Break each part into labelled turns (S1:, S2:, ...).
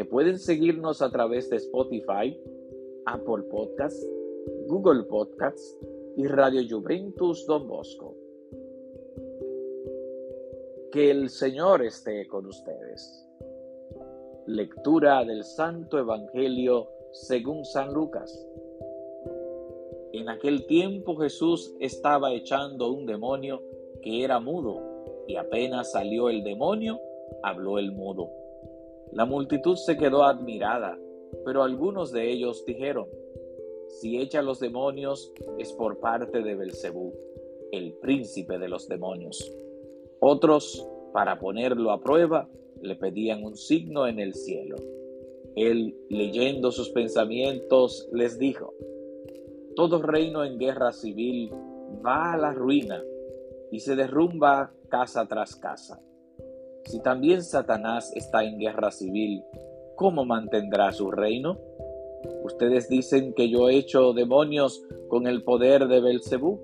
S1: que pueden seguirnos a través de Spotify, Apple Podcasts, Google Podcasts y Radio Juventus Don Bosco. Que el Señor esté con ustedes. Lectura del Santo Evangelio según San Lucas. En aquel tiempo Jesús estaba echando un demonio que era mudo, y apenas salió el demonio, habló el mudo. La multitud se quedó admirada, pero algunos de ellos dijeron: Si echa los demonios es por parte de Belcebú, el príncipe de los demonios. Otros, para ponerlo a prueba, le pedían un signo en el cielo. Él, leyendo sus pensamientos, les dijo, Todo reino en guerra civil va a la ruina y se derrumba casa tras casa. Si también Satanás está en guerra civil, ¿cómo mantendrá su reino? Ustedes dicen que yo he hecho demonios con el poder de Belcebú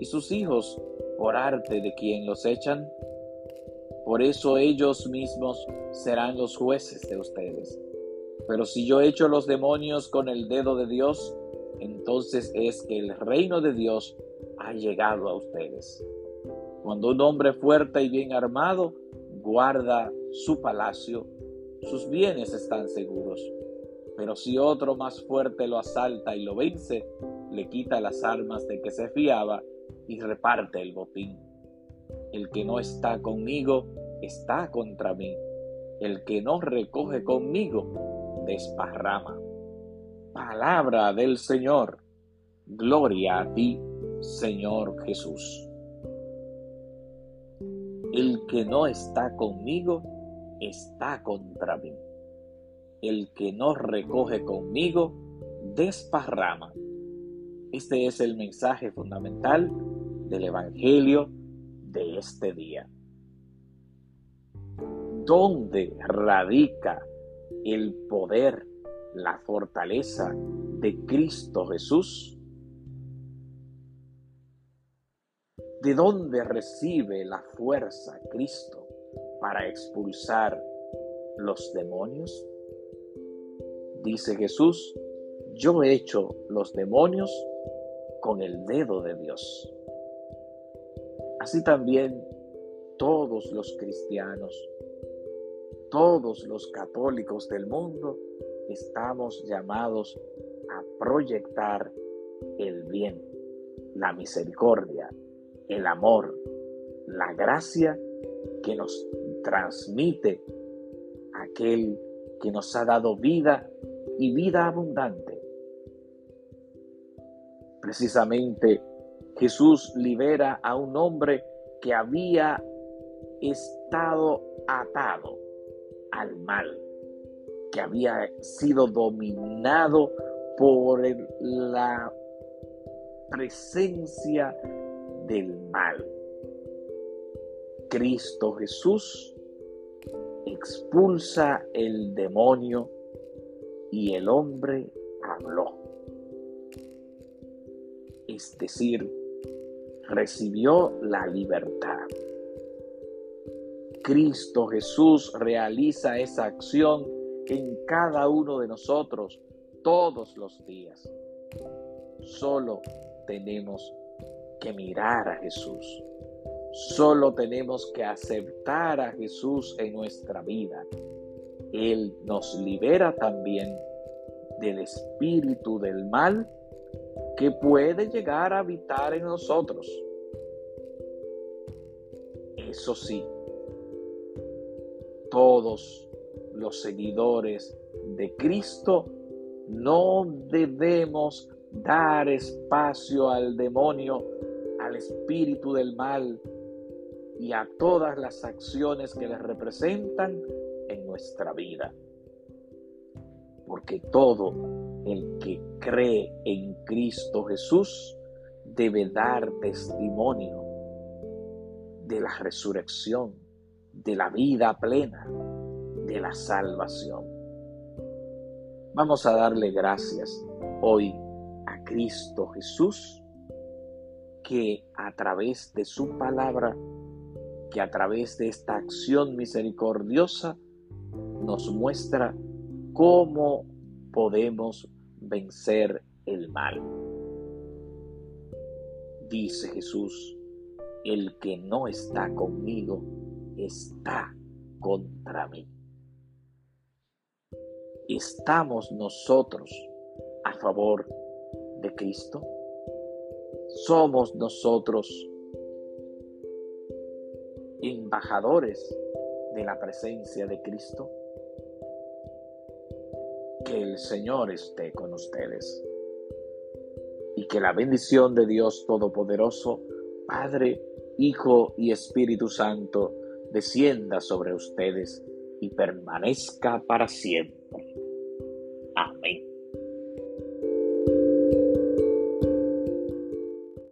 S1: y sus hijos por arte de quien los echan. Por eso ellos mismos serán los jueces de ustedes. Pero si yo echo los demonios con el dedo de Dios, entonces es que el reino de Dios ha llegado a ustedes. Cuando un hombre fuerte y bien armado guarda su palacio, sus bienes están seguros. Pero si otro más fuerte lo asalta y lo vence, le quita las armas de que se fiaba y reparte el botín. El que no está conmigo está contra mí. El que no recoge conmigo desparrama. Palabra del Señor. Gloria a ti, Señor Jesús. El que no está conmigo está contra mí. El que no recoge conmigo desparrama. Este es el mensaje fundamental del Evangelio de este día. ¿Dónde radica el poder, la fortaleza de Cristo Jesús? ¿De dónde recibe la fuerza Cristo para expulsar los demonios? Dice Jesús, yo he hecho los demonios con el dedo de Dios. Así también todos los cristianos, todos los católicos del mundo, estamos llamados a proyectar el bien, la misericordia, el amor, la gracia que nos transmite aquel que nos ha dado vida y vida abundante. Precisamente Jesús libera a un hombre que había estado atado al mal, que había sido dominado por la presencia del mal. Cristo Jesús expulsa el demonio y el hombre habló es decir, recibió la libertad. Cristo Jesús realiza esa acción en cada uno de nosotros todos los días. Solo tenemos que mirar a Jesús. Solo tenemos que aceptar a Jesús en nuestra vida. Él nos libera también del espíritu del mal que puede llegar a habitar en nosotros. Eso sí, todos los seguidores de Cristo no debemos dar espacio al demonio, al espíritu del mal y a todas las acciones que le representan en nuestra vida. porque todo el que cree en Cristo Jesús debe dar testimonio de la resurrección, de la vida plena, de la salvación. Vamos a darle gracias hoy a Cristo Jesús, que a través de su palabra, que a través de esta acción misericordiosa, nos muestra cómo podemos vencer el mal. Dice Jesús, el que no está conmigo está contra mí. ¿Estamos nosotros a favor de Cristo? ¿Somos nosotros embajadores de la presencia de Cristo? Que el Señor esté con ustedes y que la bendición de Dios Todopoderoso, Padre, Hijo y Espíritu Santo, descienda sobre ustedes y permanezca para siempre. Amén.